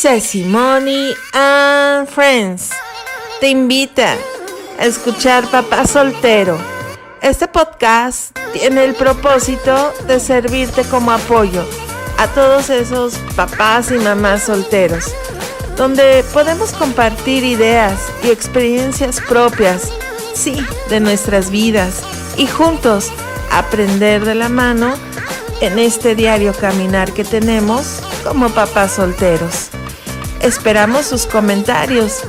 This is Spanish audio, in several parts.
Sesimony and Friends te invita a escuchar Papá Soltero. Este podcast tiene el propósito de servirte como apoyo a todos esos papás y mamás solteros, donde podemos compartir ideas y experiencias propias, sí, de nuestras vidas, y juntos aprender de la mano en este diario caminar que tenemos como papás solteros. Esperamos sus comentarios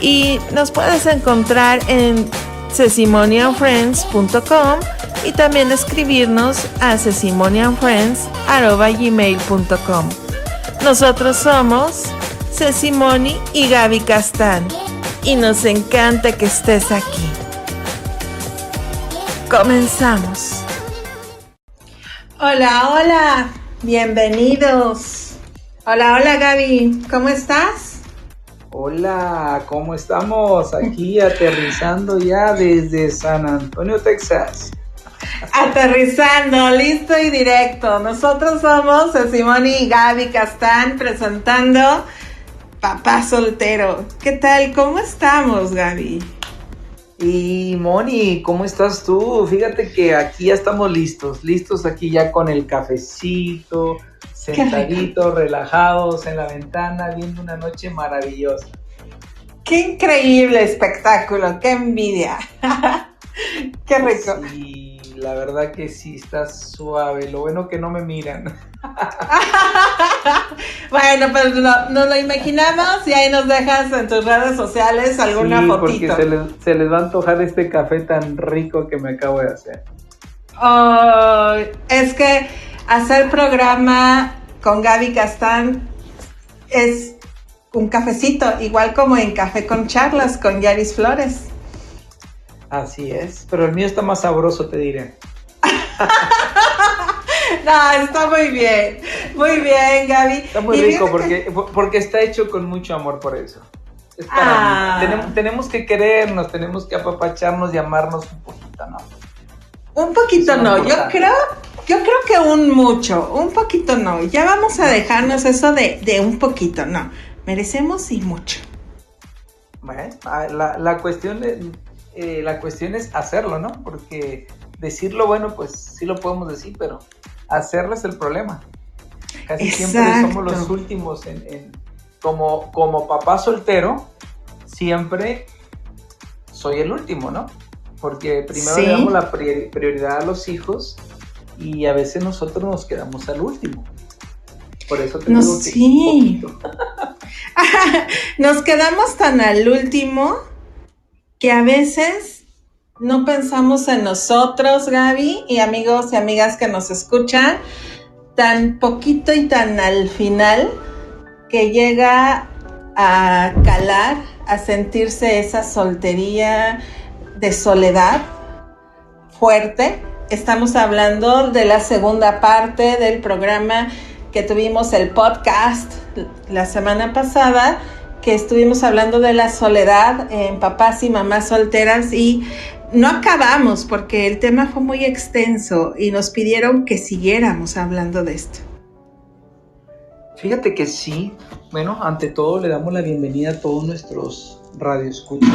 y nos puedes encontrar en sesimonianfriends.com y también escribirnos a sesimonianfriends.gmail.com. Nosotros somos Sesimoni y Gaby Castán y nos encanta que estés aquí. Comenzamos. Hola, hola, bienvenidos. Hola, hola Gaby, ¿cómo estás? Hola, ¿cómo estamos? Aquí aterrizando ya desde San Antonio, Texas. Aterrizando, listo y directo. Nosotros somos Simón y Gaby Castán presentando Papá Soltero. ¿Qué tal? ¿Cómo estamos, Gaby? Y Moni, ¿cómo estás tú? Fíjate que aquí ya estamos listos, listos aquí ya con el cafecito, sentaditos, relajados en la ventana, viendo una noche maravillosa. Qué increíble espectáculo, qué envidia. qué rico. Sí, la verdad que sí está suave. Lo bueno que no me miran. bueno, pues no, nos lo imaginamos y ahí nos dejas en tus redes sociales alguna sí, Porque se les, se les va a antojar este café tan rico que me acabo de hacer. Oh, es que hacer programa con Gaby Castán es un cafecito, igual como en Café con Charlas con Yaris Flores. Así es, pero el mío está más sabroso, te diré. no, está muy bien, muy bien, Gaby. Está muy rico porque, porque está hecho con mucho amor por eso. Ah. tenemos, tenemos, que querernos, tenemos que apapacharnos y amarnos un poquito, ¿no? Un poquito no, yo creo, yo creo que un mucho, un poquito no. Ya vamos a dejarnos eso de, un poquito, no. Merecemos y mucho. Bueno, ah, la, cuestión eh, la cuestión es hacerlo, ¿no? Porque decirlo, bueno, pues sí lo podemos decir, pero hacerlo es el problema. Casi siempre somos los últimos en, como, como papá soltero, siempre soy el último, ¿no? porque primero le damos la prioridad a los hijos y a veces nosotros nos quedamos al último. Por eso te digo que sí. nos quedamos tan al último que a veces no pensamos en nosotros, Gaby, y amigos y amigas que nos escuchan, tan poquito y tan al final que llega a calar, a sentirse esa soltería, de soledad fuerte. Estamos hablando de la segunda parte del programa que tuvimos el podcast la semana pasada, que estuvimos hablando de la soledad en papás y mamás solteras y no acabamos porque el tema fue muy extenso y nos pidieron que siguiéramos hablando de esto. Fíjate que sí, bueno, ante todo le damos la bienvenida a todos nuestros radioescuchas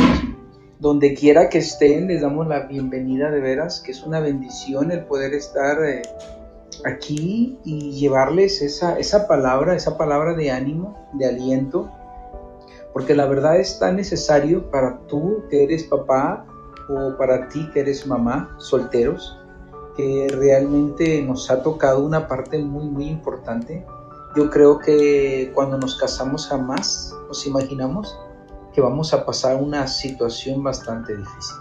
donde quiera que estén, les damos la bienvenida de veras, que es una bendición el poder estar eh, aquí y llevarles esa, esa palabra, esa palabra de ánimo, de aliento, porque la verdad es tan necesario para tú que eres papá o para ti que eres mamá, solteros, que realmente nos ha tocado una parte muy, muy importante. Yo creo que cuando nos casamos jamás nos imaginamos que vamos a pasar una situación bastante difícil.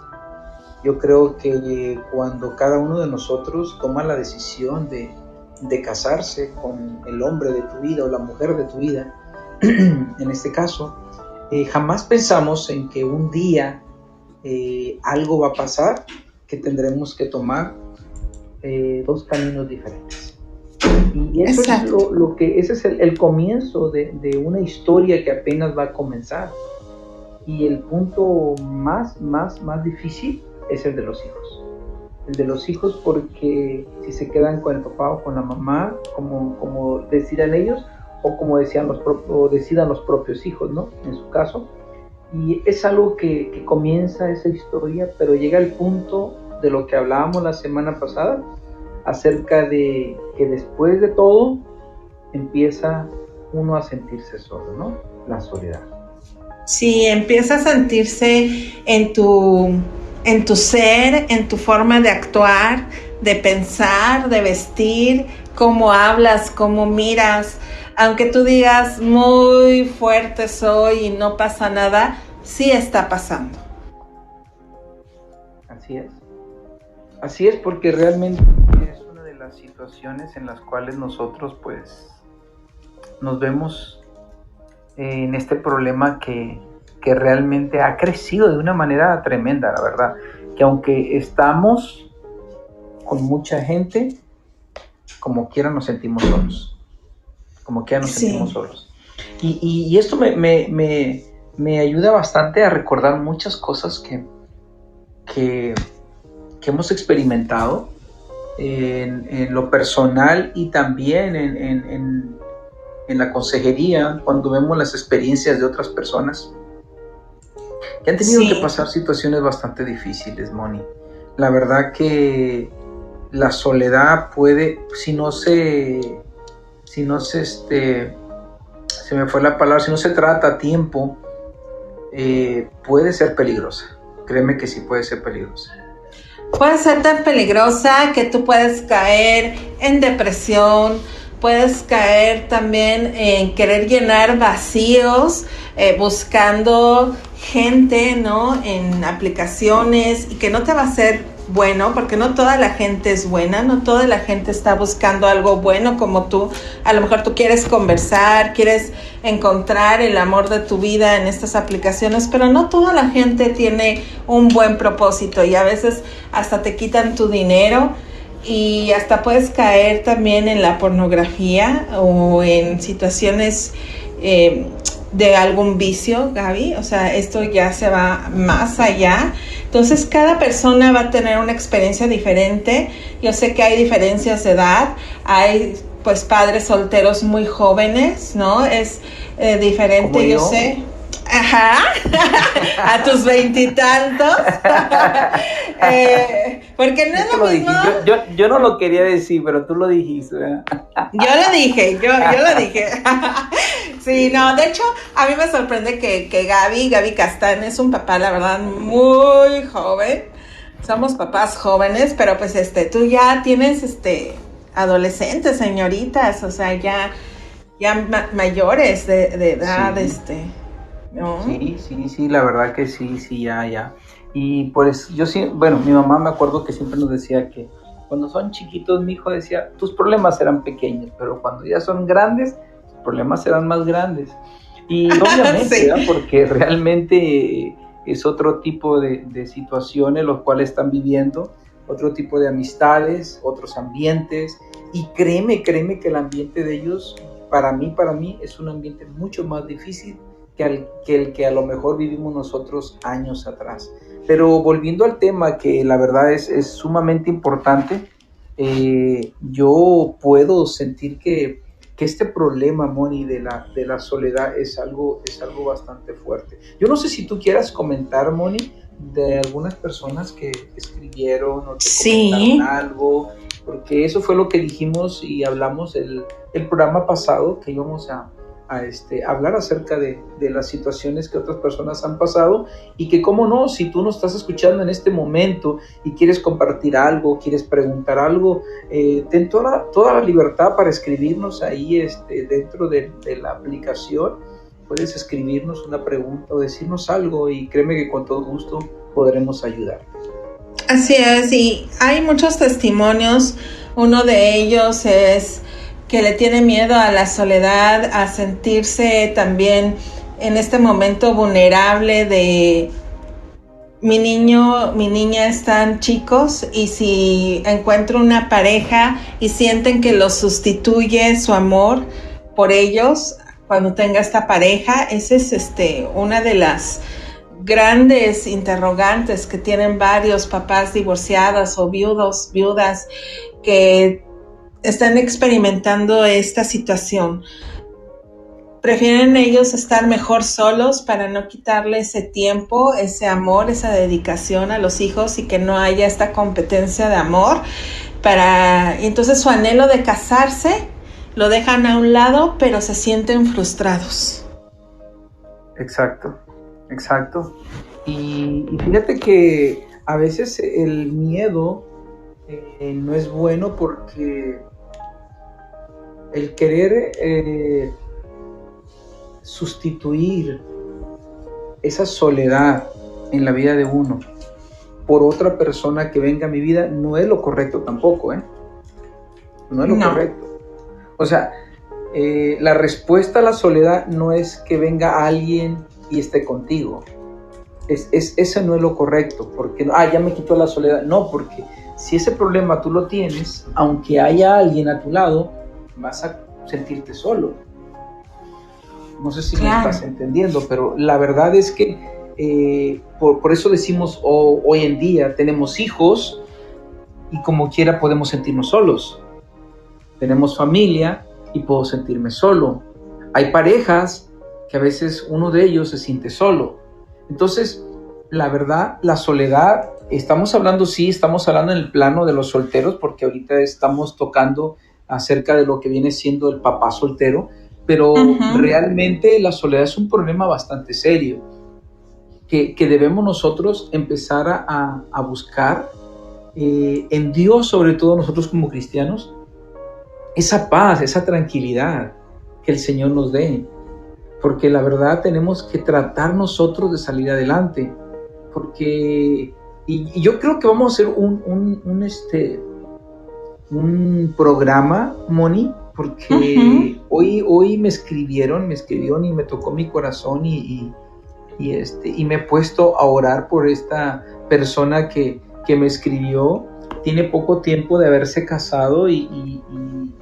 Yo creo que cuando cada uno de nosotros toma la decisión de, de casarse con el hombre de tu vida o la mujer de tu vida, en este caso, eh, jamás pensamos en que un día eh, algo va a pasar que tendremos que tomar eh, dos caminos diferentes. Y eso es lo, que, ese es el, el comienzo de, de, una historia que apenas va a comenzar. Y el punto más, más, más difícil es el de los hijos. El de los hijos porque si se quedan con el papá o con la mamá, como, como decían ellos, o como decían los decidan los propios hijos, ¿no? En su caso. Y es algo que, que comienza esa historia, pero llega el punto de lo que hablábamos la semana pasada, acerca de que después de todo empieza uno a sentirse solo, ¿no? La soledad. Sí, empieza a sentirse en tu, en tu ser, en tu forma de actuar, de pensar, de vestir, cómo hablas, cómo miras. Aunque tú digas muy fuerte soy y no pasa nada, sí está pasando. Así es. Así es porque realmente es una de las situaciones en las cuales nosotros pues nos vemos en este problema que, que realmente ha crecido de una manera tremenda, la verdad. Que aunque estamos con mucha gente, como quiera nos sentimos solos. Como quiera nos sentimos solos. Y, y, esto me, me, me, me, ayuda bastante a recordar muchas cosas que, que, que hemos experimentado en, en, lo personal y también en, en, en, la consejería, cuando vemos las experiencias de otras personas que han tenido que pasar situaciones bastante difíciles, Moni. La verdad que la soledad puede, si no se, si no se, este, se me fue la palabra, si no se trata a tiempo, eh, puede ser peligrosa. Créeme que sí puede ser peligrosa. Puede ser tan peligrosa que tú puedes caer en depresión, puedes caer también en querer llenar vacíos, eh, buscando gente, ¿no? En aplicaciones y que no te va a ser bueno, porque no toda la gente es buena, no toda la gente está buscando algo bueno como tú. A lo mejor tú quieres conversar, quieres encontrar el amor de tu vida en estas aplicaciones, pero no toda la gente tiene un buen propósito y a veces hasta te quitan tu dinero y hasta puedes caer también en la pornografía o en situaciones eh, de algún vicio, Gaby. O sea, esto ya se va más allá. Entonces, cada persona va a tener una experiencia diferente. Yo sé que hay diferencias de edad. Hay, pues, padres solteros muy jóvenes, ¿no? Es eh, diferente, yo sé. Ajá, a tus veintitantos. eh, porque no es lo, mismo. Yo, yo, no lo quería decir, pero tú lo dijiste. yo lo dije, yo, yo lo dije. sí, no, de hecho, a mí me sorprende que, que Gaby, Gaby Castán, es un papá, la verdad, muy joven. Somos papás jóvenes, pero pues este, tú ya tienes este adolescentes, señoritas, o sea, ya, ya mayores de, de edad, este Sí, sí, sí, la verdad que sí, sí, ya, ya. Y pues yo sí, bueno, mi mamá me acuerdo que siempre nos decía que cuando son chiquitos, mi hijo decía, tus problemas serán pequeños, pero cuando ya son grandes, tus problemas serán más grandes. Y obviamente, porque realmente es otro tipo de, de situaciones los cuales están viviendo, otro tipo de amistades, otros ambientes. Y créeme, créeme que el ambiente de ellos, para mí, para mí, es un ambiente mucho más difícil que, el que a lo mejor vivimos nosotros años atrás. Pero volviendo al tema que la verdad es, es sumamente importante, eh, yo puedo sentir que, que, este problema, Moni, de la, de la soledad es algo, es algo bastante fuerte. Yo no sé si tú quieras comentar, Moni, de algunas personas que escribieron o que comentaron algo, porque eso fue lo que dijimos y hablamos el, el programa pasado, que íbamos a, a este, hablar acerca de, las situaciones que otras personas han pasado y que, cómo no, si tú nos estás escuchando en este momento y quieres compartir algo, quieres preguntar algo, eh, ten toda, toda la libertad para escribirnos ahí este, dentro de, la aplicación. Puedes escribirnos una pregunta o decirnos algo y créeme que con todo gusto podremos ayudar. Así es, y hay muchos testimonios. Uno de ellos es que le tiene miedo a la soledad, a sentirse también en este momento vulnerable de mi niño, mi niña están chicos y si encuentro una pareja y sienten que lo sustituye su amor por ellos cuando tenga esta pareja, esa es este una de las grandes interrogantes que tienen varios papás divorciados o viudos, viudas que están experimentando esta situación. prefieren ellos estar mejor solos para no quitarle ese tiempo, ese amor, esa dedicación a los hijos y que no haya esta competencia de amor. Para, entonces su anhelo de casarse lo dejan a un lado, pero se sienten frustrados. Exacto, exacto. Y, fíjate que a veces el miedo eh, no es bueno porque el querer eh, sustituir esa soledad en la vida de uno por otra persona que venga a mi vida no es lo correcto tampoco, ¿eh? No es lo correcto. O sea, eh, la respuesta a la soledad no es que venga alguien y esté contigo. Es, es, eso no es lo correcto, porque, ah, ya me quitó la soledad. No, porque si ese problema tú lo tienes, aunque haya alguien a tu lado, vas a sentirte solo. No sé si me estás entendiendo, pero la verdad es que eh, por, eso decimos hoy en día tenemos hijos y como quiera podemos sentirnos solos. Tenemos familia y puedo sentirme solo. Hay parejas que a veces uno de ellos se siente solo. Entonces, la verdad, la soledad, estamos hablando, sí, estamos hablando en el plano de los solteros, porque ahorita estamos tocando acerca de lo que viene siendo el papá soltero, pero realmente la soledad es un problema bastante serio que, debemos nosotros empezar a, buscar eh, en Dios, sobre todo nosotros como cristianos, esa paz, esa tranquilidad que el Señor nos dé. Porque la verdad tenemos que tratar nosotros de salir adelante. Porque, y, yo creo que vamos a hacer un, un, este, un programa, Moni, porque hoy, hoy me escribieron, me escribieron y me tocó mi corazón y, y, este, y me he puesto a orar por esta persona que, que me escribió. Tiene poco tiempo de haberse casado y,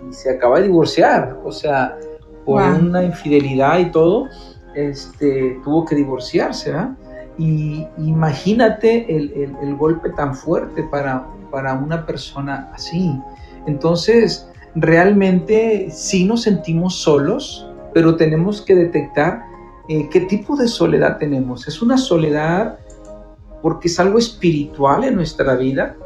se acaba de divorciar, o sea, por una infidelidad y todo, este, tuvo que divorciarse, ¿verdad? Y imagínate el, el, el, golpe tan fuerte para, para una persona así. Entonces, realmente sí nos sentimos solos, pero tenemos que detectar eh, qué tipo de soledad tenemos. ¿Es una soledad porque es algo espiritual en nuestra vida?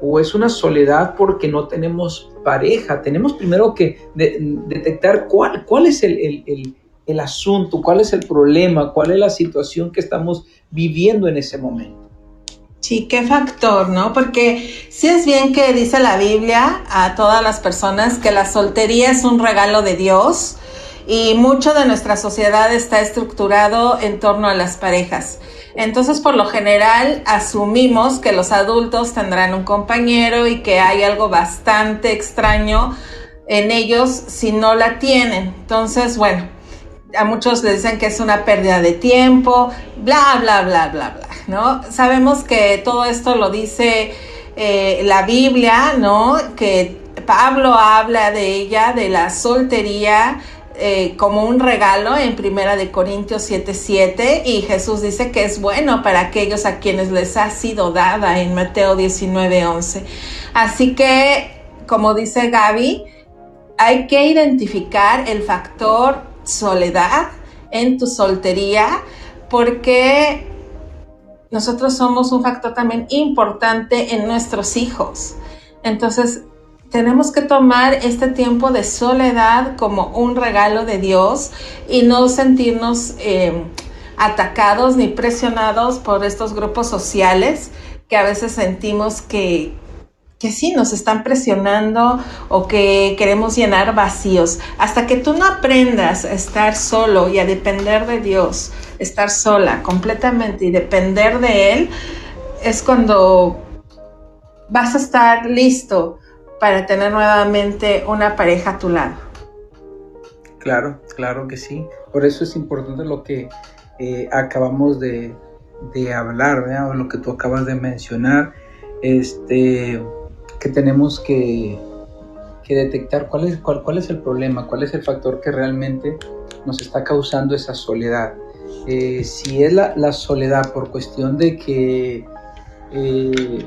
¿O es una soledad porque no tenemos pareja? Tenemos primero que detectar cuál, es el asunto, cuál es el problema, cuál es la situación que estamos viviendo en ese momento. Sí, qué factor, ¿no? Porque sí es bien que dice la Biblia a todas las personas que la soltería es un regalo de Dios y mucho de nuestra sociedad está estructurado en torno a las parejas. Entonces, por lo general, asumimos que los adultos tendrán un compañero y que hay algo bastante extraño en ellos si no la tienen. Entonces, bueno, a muchos les dicen que es una pérdida de tiempo, bla, bla, bla, bla, bla, ¿no? Sabemos que todo esto lo dice eh, la Biblia, ¿no? Que Pablo habla de ella, de la soltería, eh, como un regalo en Primera de Corintios 7:7 y Jesús dice que es bueno para aquellos a quienes les ha sido dada en Mateo 19:11. Así que, como dice Gaby, hay que identificar el factor soledad, en tu soltería, porque nosotros somos un factor también importante en nuestros hijos. Entonces, tenemos que tomar este tiempo de soledad como un regalo de Dios y no sentirnos eh, atacados ni presionados por estos grupos sociales que a veces sentimos que, que sí nos están presionando o que queremos llenar vacíos. Hasta que tú no aprendas a estar solo y a depender de Dios, estar sola completamente y depender de Él, es cuando vas a estar listo para tener nuevamente una pareja a tu lado. Claro, claro que sí. Por eso es importante lo que eh, acabamos de, hablar, o lo que tú acabas de mencionar. Este, que tenemos que, detectar cuál es, cuál, cuál es el problema, cuál es el factor que realmente nos está causando esa soledad. Eh, si es la, soledad por cuestión de que eh,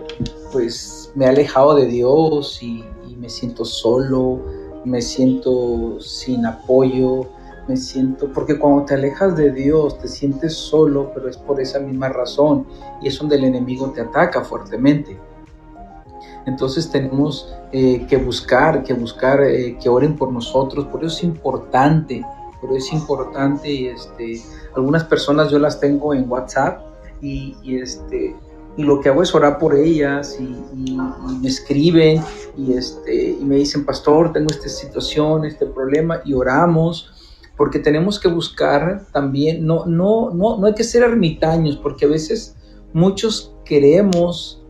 pues me he alejado de Dios y, me siento solo, me siento sin apoyo, me siento, porque cuando te alejas de Dios te sientes solo, pero es por esa misma razón y es donde el enemigo te ataca fuertemente. Entonces tenemos eh, que buscar, que buscar, eh, que oren por nosotros, por eso es importante, por eso es importante y este, algunas personas yo las tengo en WhatsApp y, este, y lo que hago es orar por ellas y, me escriben y, este, y me dicen, pastor, tengo esta situación, este problema y oramos porque tenemos que buscar también, no, no, no, no hay que ser ermitaños, porque a veces muchos queremos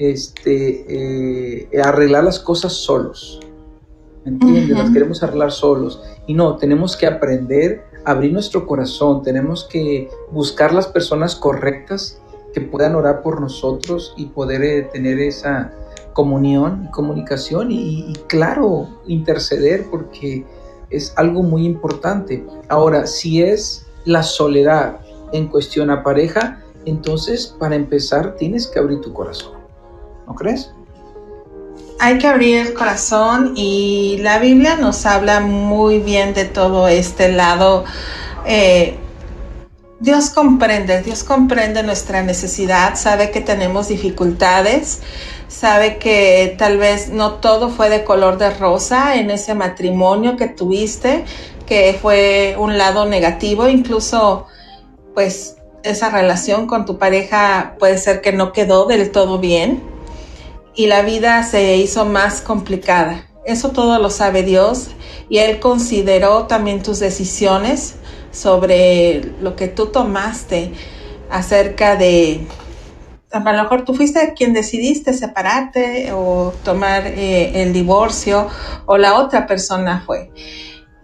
este, eh, arreglar las cosas solos. ¿Entiendes? Las queremos arreglar solos. Y no, tenemos que aprender a abrir nuestro corazón, tenemos que buscar las personas correctas que puedan orar por nosotros y poder eh, tener esa comunión y comunicación y, y, claro, interceder porque es algo muy importante. Ahora, si es la soledad en cuestión a pareja, entonces para empezar tienes que abrir tu corazón. ¿No crees? Hay que abrir el corazón y la Biblia nos habla muy bien de todo este lado. Eh, Dios comprende, Dios comprende nuestra necesidad, sabe que tenemos dificultades, sabe que tal vez no todo fue de color de rosa en ese matrimonio que tuviste, que fue un lado negativo, incluso pues esa relación con tu pareja puede ser que no quedó del todo bien y la vida se hizo más complicada. Eso todo lo sabe Dios y Él consideró también tus decisiones sobre lo que tú tomaste acerca de a lo mejor tú fuiste quien decidiste separarte o tomar eh, el divorcio o la otra persona fue.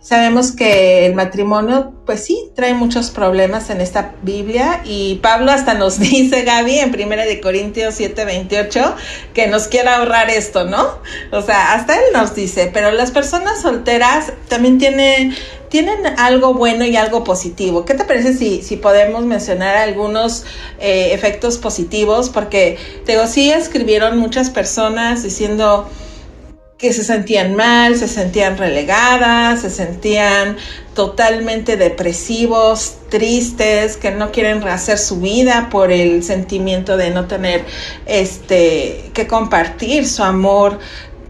Sabemos que el matrimonio, pues sí, trae muchos problemas en esta Biblia y Pablo hasta nos dice, Gaby, en 1 de Corintios 7:28, que nos quiere ahorrar esto, ¿no? O sea, hasta él nos dice, pero las personas solteras también tienen, tienen algo bueno y algo positivo. ¿Qué te parece si, si podemos mencionar algunos eh, efectos positivos? Porque, te digo, sí escribieron muchas personas diciendo que se sentían mal, se sentían relegadas, se sentían totalmente depresivos, tristes, que no quieren rehacer su vida por el sentimiento de no tener este que compartir su amor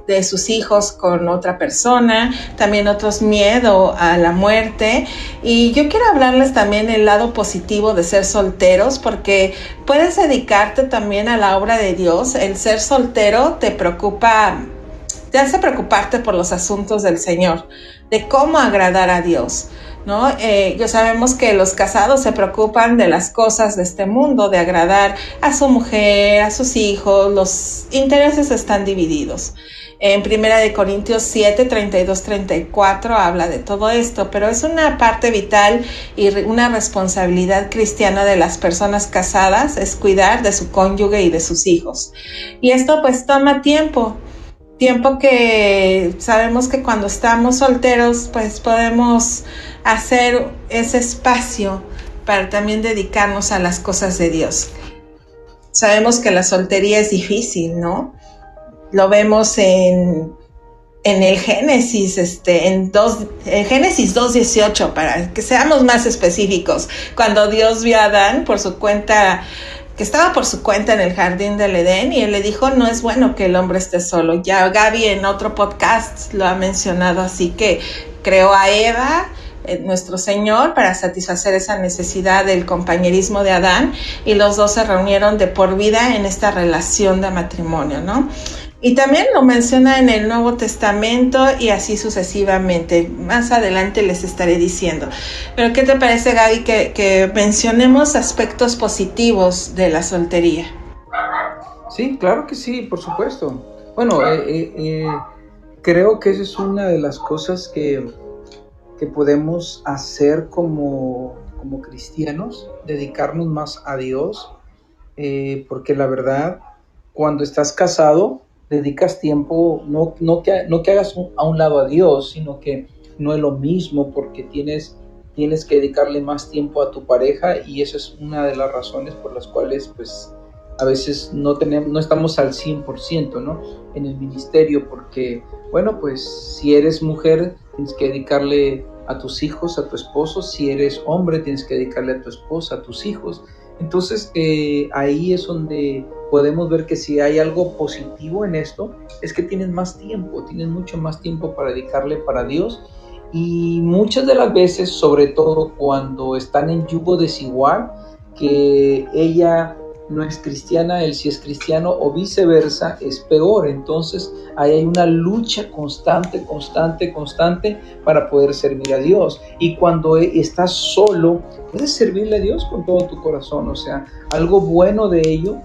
de sus hijos con otra persona, también otros miedo a la muerte. Y yo quiero hablarles también el lado positivo de ser solteros, porque puedes dedicarte también a la obra de Dios. El ser soltero te preocupa te hace preocuparte por los asuntos del Señor, de cómo agradar a Dios. ¿No? Eh, ya sabemos que los casados se preocupan de las cosas de este mundo, de agradar a su mujer, a sus hijos, los intereses están divididos. En Primera de Corintios 7, 32, 34 habla de todo esto, pero es una parte vital y una responsabilidad cristiana de las personas casadas, es cuidar de su cónyuge y de sus hijos. Y esto pues toma tiempo, tiempo que sabemos que cuando estamos solteros pues podemos hacer ese espacio para también dedicarnos a las cosas de Dios. Sabemos que la soltería es difícil, ¿no? Lo vemos en, en el Génesis, este, en, dos, en Génesis 2.18, para que seamos más específicos. Cuando Dios vio a Adán por su cuenta que estaba por su cuenta en el jardín del Edén y él le dijo, no es bueno que el hombre esté solo. Ya Gaby en otro podcast lo ha mencionado, así que creó a Eva, eh, nuestro Señor, para satisfacer esa necesidad del compañerismo de Adán y los dos se reunieron de por vida en esta relación de matrimonio, ¿no? Y también lo menciona en el Nuevo Testamento y así sucesivamente. Más adelante les estaré diciendo. Pero ¿qué te parece, Gaby, que, mencionemos aspectos positivos de la soltería? Sí, claro que sí, por supuesto. Bueno, eh, eh, eh, creo que esa es una de las cosas que, que podemos hacer como, como cristianos, dedicarnos más a Dios, porque la verdad, cuando estás casado, dedicas tiempo, no, no, que, no que hagas a un lado a Dios, sino que no es lo mismo porque tienes, tienes que dedicarle más tiempo a tu pareja y esa es una de las razones por las cuales pues a veces no, tenemos, no estamos al 100% ¿no? en el ministerio porque, bueno, pues si eres mujer tienes que dedicarle a tus hijos, a tu esposo. Si eres hombre, tienes que dedicarle a tu esposa, a tus hijos. Entonces eh, ahí es donde podemos ver que si hay algo positivo en esto, es que tienes más tiempo, tienes mucho más tiempo para dedicarle para Dios. Y muchas de las veces, sobre todo cuando están en yugo desigual, que ella no es cristiana, él sí es cristiano o viceversa, es peor. Entonces ahí hay una lucha constante, constante, constante para poder servir a Dios. Y cuando estás solo, puedes servirle a Dios con todo tu corazón. O sea, algo bueno de ello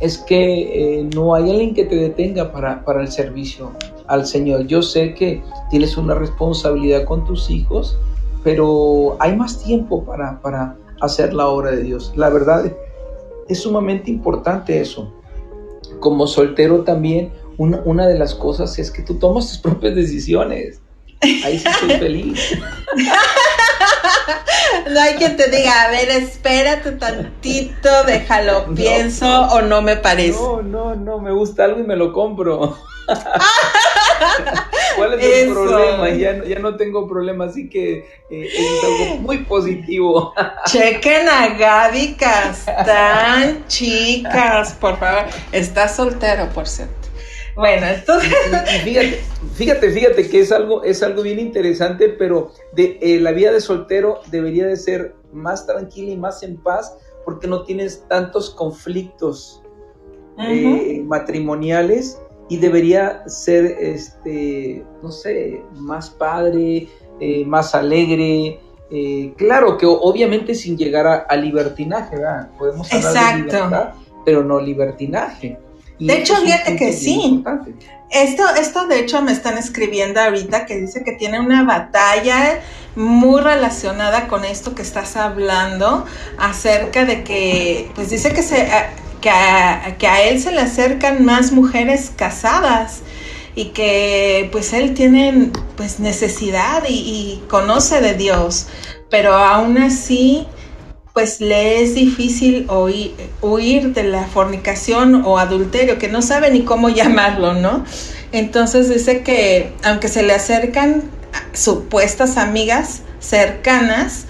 es que eh, no hay alguien que te detenga para, para el servicio al Señor. Yo sé que tienes una responsabilidad con tus hijos, pero hay más tiempo para, para hacer la obra de Dios. La verdad es sumamente importante eso. Como soltero también, una, de las cosas es que tú tomas tus propias decisiones. Ahí sí estoy feliz. No hay quien te diga, a ver, espérate tantito, déjalo, pienso o no me parece. No, no, no, me gusta algo y me lo compro. ¿Cuál es el problema? Ya, ya, no tengo problema, así que eh, es algo muy positivo. Chequen a Gaby Castán, chicas, por favor. Está soltero, por cierto. Bueno, entonces. fíjate, fíjate, fíjate que es algo, es algo bien interesante, pero de, eh, la vida de soltero debería de ser más tranquila y más en paz porque no tienes tantos conflictos eh, matrimoniales y debería ser, este, no sé, más padre, eh, más alegre. Eh, claro que obviamente sin llegar a, libertinaje, ¿verdad? Podemos hablar de libertad, pero no libertinaje. De hecho, fíjate que sí. Esto, esto de hecho me están escribiendo ahorita que dice que tiene una batalla muy relacionada con esto que estás hablando acerca de que, pues dice que se que a, él se le acercan más mujeres casadas y que pues él tiene pues necesidad y, conoce de Dios, pero aún así pues le es difícil huir de la fornicación o adulterio, que no sabe ni cómo llamarlo, ¿no? Entonces dice que aunque se le acercan supuestas amigas cercanas,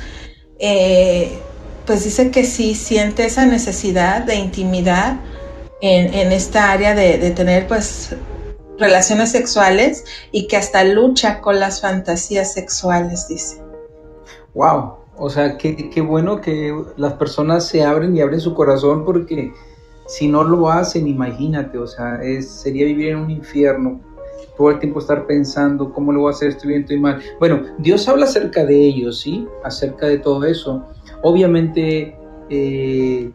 eh, pues dice que sí siente esa necesidad de intimidad en, esta área de, tener pues relaciones sexuales y que hasta lucha con las fantasías sexuales, dice. Wow, o sea, qué, bueno que las personas se abren y abren su corazón porque si no lo hacen, imagínate, o sea, sería vivir en un infierno todo el tiempo estar pensando cómo lo voy a hacer, estoy bien, estoy mal. Bueno, Dios habla acerca de ellos, ¿sí? Acerca de todo eso. Obviamente eh,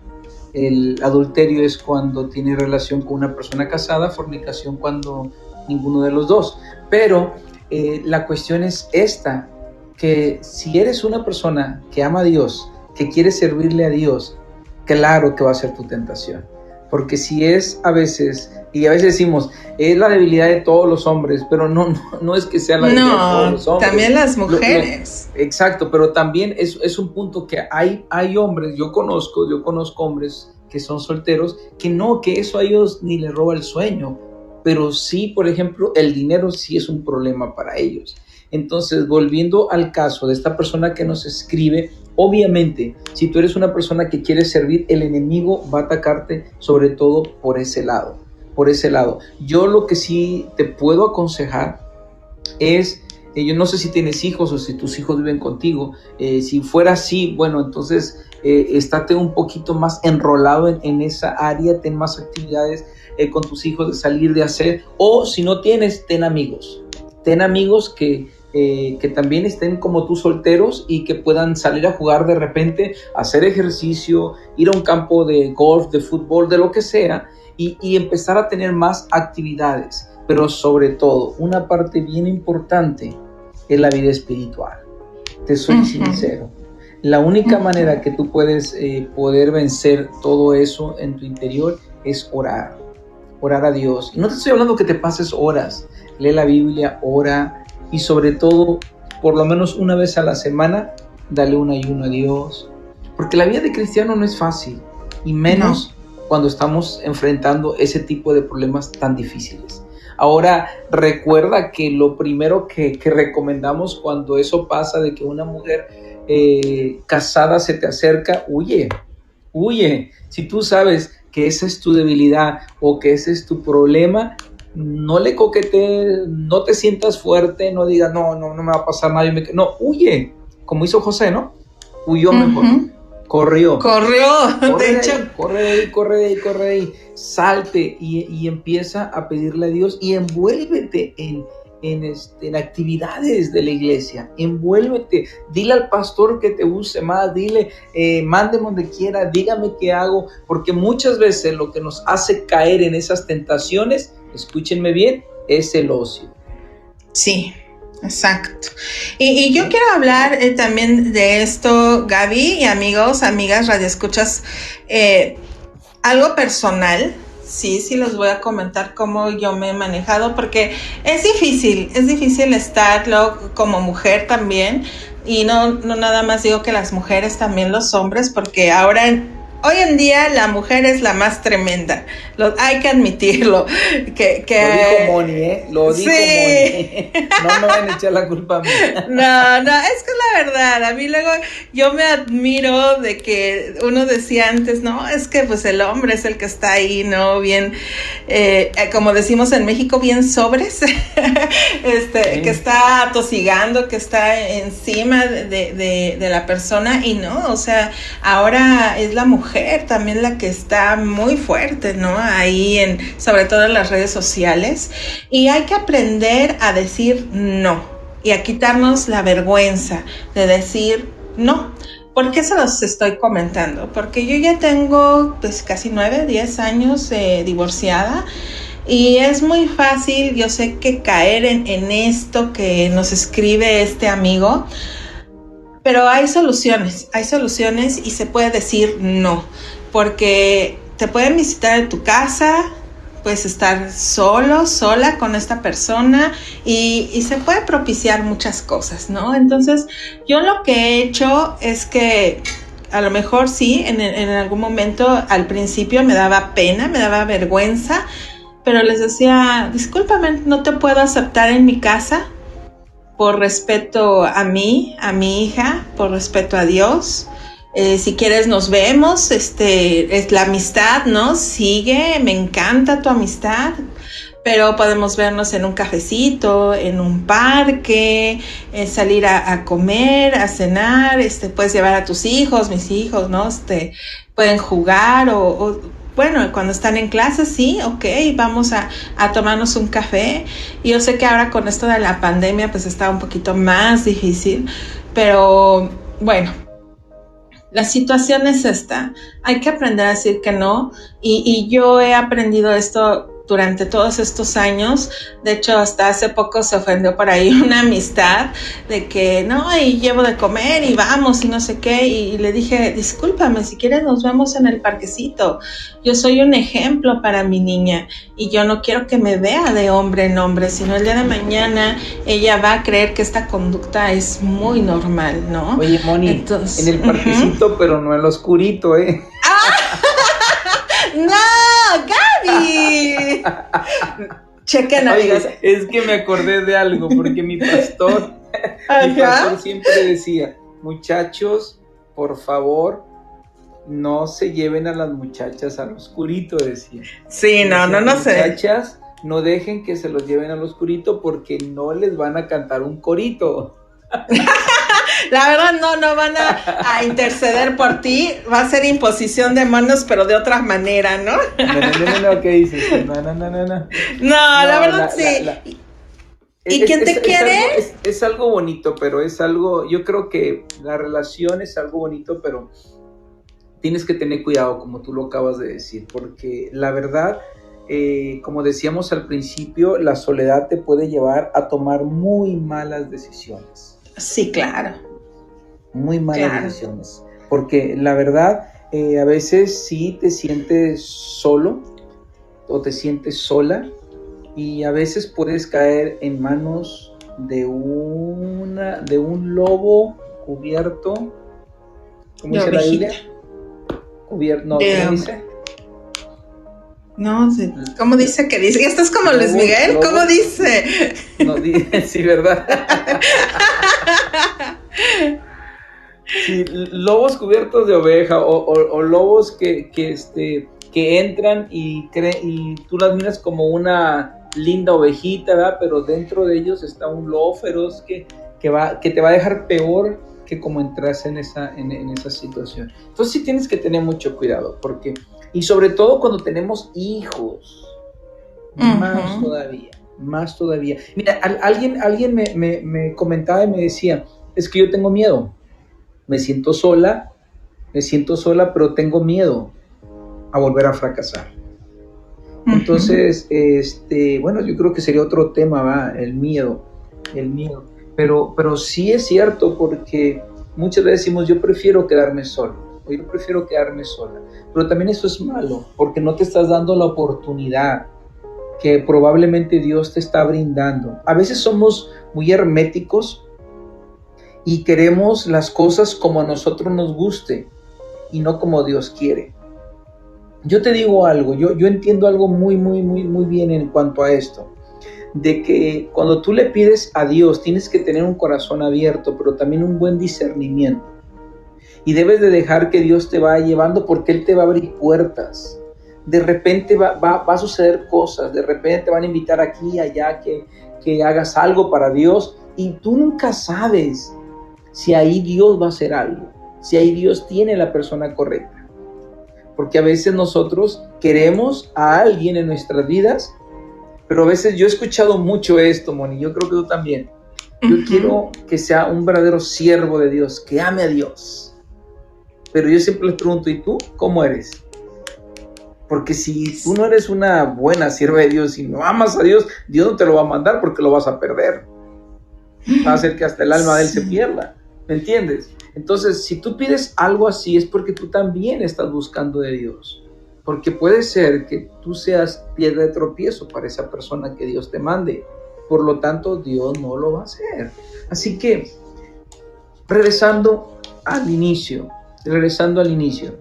el adulterio es cuando tiene relación con una persona casada, fornicación cuando ninguno de los dos. Pero eh, la cuestión es esta, que si eres una persona que ama a Dios, que quiere servirle a Dios, claro que va a ser tu tentación. Porque si es a veces y a veces decimos, es la debilidad de todos los hombres, pero no, no, es que sea la debilidad de todos los hombres. También las mujeres. exacto, pero también es, es, un punto que hay, hay hombres, yo conozco, yo conozco hombres que son solteros, que no, que eso a ellos ni les roba el sueño, pero sí, por ejemplo, el dinero sí es un problema para ellos. Entonces, volviendo al caso de esta persona que nos escribe, obviamente, si tú eres una persona que quiere servir, el enemigo va a atacarte sobre todo por ese lado por ese lado. Yo lo que sí te puedo aconsejar es, eh, yo no sé si tienes hijos o si tus hijos viven contigo, eh, si fuera así, bueno, entonces eh, estate un poquito más enrolado en, esa área, ten más actividades con tus hijos de salir de hacer, o si no tienes, ten amigos, ten amigos que, que también estén como tú solteros y que puedan salir a jugar de repente, hacer ejercicio, ir a un campo de golf, de fútbol, de lo que sea, y, empezar a tener más actividades. Pero sobre todo, una parte bien importante es la vida espiritual. Te soy sincero. La única manera que tú puedes eh, poder vencer todo eso en tu interior es orar. Orar a Dios. Y no te estoy hablando que te pases horas. Lee la Biblia, ora y sobre todo, por lo menos una vez a la semana, dale un ayuno a Dios. Porque la vida de cristiano no es fácil. Y menos cuando estamos enfrentando ese tipo de problemas tan difíciles. Ahora, recuerda que lo primero que, recomendamos cuando eso pasa, de que una mujer eh, casada se te acerca, huye, huye. Si tú sabes que esa es tu debilidad o que ese es tu problema, no le coquetees, no te sientas fuerte, no digas, no, no, no me va a pasar nada. No, huye, como hizo José, ¿no? Huyó mejor. Corrió. Corrió, corre de hecho. corre ahí, corre ahí, corre ahí. Salte y, empieza a pedirle a Dios y envuélvete en, en, este, en, actividades de la iglesia. Envuélvete. Dile al pastor que te use más. Dile, eh, mándeme donde quiera. Dígame qué hago. Porque muchas veces lo que nos hace caer en esas tentaciones, escúchenme bien, es el ocio. Sí. Exacto. Y, yo quiero hablar eh, también de esto, Gaby y amigos, amigas, radioescuchas, eh, algo personal. Sí, sí, les voy a comentar cómo yo me he manejado, porque es difícil, es difícil estarlo como mujer también. Y no, no nada más digo que las mujeres, también los hombres, porque ahora hoy en día la mujer es la más tremenda. Lo, hay que admitirlo. Que, que, lo dijo Moni, ¿eh? Lo dijo Moni. No me van a echar la culpa a mí. No, no, es que es la verdad. A mí luego yo me admiro de que uno decía antes, no, es que pues el hombre es el que está ahí, ¿no? Bien, eh, como decimos en México, bien sobres. este, que está tosigando, que está encima de, de, de la persona y no, o sea, ahora es la mujer también la que está muy fuerte, ¿no? Ahí en, sobre todo en las redes sociales. Y hay que aprender a decir no y a quitarnos la vergüenza de decir no. ¿Por qué se los estoy comentando? Porque yo ya tengo pues casi nueve, diez años eh, divorciada y es muy fácil, yo sé que caer en esto que nos escribe este amigo, pero hay soluciones, hay soluciones y se puede decir no, porque te pueden visitar en tu casa, puedes estar solo, sola con esta persona y, se puede propiciar muchas cosas, ¿no? Entonces, yo lo que he hecho es que a lo mejor sí, en, en algún momento al principio me daba pena, me daba vergüenza, pero les decía, discúlpame, no te puedo aceptar en mi casa, por respeto a mí, a mi hija, por respeto a Dios. Eh, si quieres nos vemos, este, es la amistad, ¿no? Sigue, me encanta tu amistad, pero podemos vernos en un cafecito, en un parque, eh, salir a, comer, a cenar, este, puedes llevar a tus hijos, mis hijos, ¿no? Este, pueden jugar o bueno, cuando están en clase, sí, ok, vamos a, tomarnos un café. Yo sé que ahora con esto de la pandemia, pues está un poquito más difícil, pero bueno, la situación es esta. Hay que aprender a decir que no. Y, y yo he aprendido esto durante todos estos años. De hecho, hasta hace poco se ofendió por ahí una amistad de que no, y llevo de comer y vamos y no sé qué. Y le dije, discúlpame, si quieres nos vemos en el parquecito. Yo soy un ejemplo para mi niña y yo no quiero que me vea de hombre en hombre, sino el día de mañana ella va a creer que esta conducta es muy normal, ¿no? Oye, Moni, en el parquecito, pero no en lo oscurito, ¿eh? ¡No! Chequen, amigos. Es que me acordé de algo, porque mi pastor, mi pastor siempre decía, muchachos, por favor, no se lleven a las muchachas al oscurito, decía. Sí, no, no, no sé. Muchachas, no dejen que se los lleven al oscurito porque no les van a cantar un corito. La verdad, no, no van a, interceder por ti. Va a ser imposición de manos, pero de otra manera, ¿no? No, no, no, no, ¿qué dices? No, no, no, no. No, la verdad sí. ¿Y quién te quiere? Es algo, bonito, pero es algo, yo creo que la relación es algo bonito, pero tienes que tener cuidado, como tú lo acabas de decir, porque la verdad, eh, como decíamos al principio, la soledad te puede llevar a tomar muy malas decisiones. Sí, claro muy malas decisiones. Porque la verdad, eh, a veces sí te sientes solo o te sientes sola y a veces puedes caer en manos de una de un lobo cubierto ¿cómo dice la Biblia? Cubierto, no, ¿cómo dice? No, ¿cómo dice que dice? Esto es como Luis Miguel, ¿cómo dice? No, sí, ¿verdad? Sí, lobos cubiertos de oveja o, lobos que, este, que entran y, y tú las miras como una linda ovejita, ¿verdad? Pero dentro de ellos está un lobo feroz que, que, va, que te va a dejar peor que como entras en esa, en, esa situación. Entonces sí tienes que tener mucho cuidado, porque, y sobre todo cuando tenemos hijos, más todavía, más todavía. Mira, alguien, alguien me, me comentaba y me decía, es que yo tengo miedo, me siento sola, me siento sola, pero tengo miedo a volver a fracasar. Entonces, este, bueno, yo creo que sería otro tema, va, el miedo, el miedo. Pero, pero sí es cierto porque muchas veces decimos, yo prefiero quedarme solo, o yo prefiero quedarme sola. Pero también eso es malo, porque no te estás dando la oportunidad que probablemente Dios te está brindando. A veces somos muy herméticos y queremos las cosas como a nosotros nos guste y no como Dios quiere. Yo te digo algo, yo, yo entiendo algo muy, muy, muy, muy bien en cuanto a esto, de que cuando tú le pides a Dios tienes que tener un corazón abierto, pero también un buen discernimiento. Y debes de dejar que Dios te vaya llevando porque Él te va a abrir puertas. De repente va, va, va a suceder cosas, de repente te van a invitar aquí y allá que, que hagas algo para Dios y tú nunca sabes si ahí Dios va a hacer algo, si ahí Dios tiene la persona correcta. Porque a veces nosotros queremos a alguien en nuestras vidas, pero a veces yo he escuchado mucho esto, Moni, yo creo que tú también. Yo quiero que sea un verdadero siervo de Dios, que ame a Dios. Pero yo siempre les pregunto, ¿y tú cómo eres? Porque si tú no eres una buena sierva de Dios y no amas a Dios, Dios no te lo va a mandar porque lo vas a perder. Va a hacer que hasta el alma de Él se pierda. ¿Me entiendes? Entonces, si tú pides algo así es porque tú también estás buscando de Dios. Porque puede ser que tú seas piedra de tropiezo para esa persona que Dios te mande. Por lo tanto, Dios no lo va a hacer. Así que, regresando al inicio, regresando al inicio,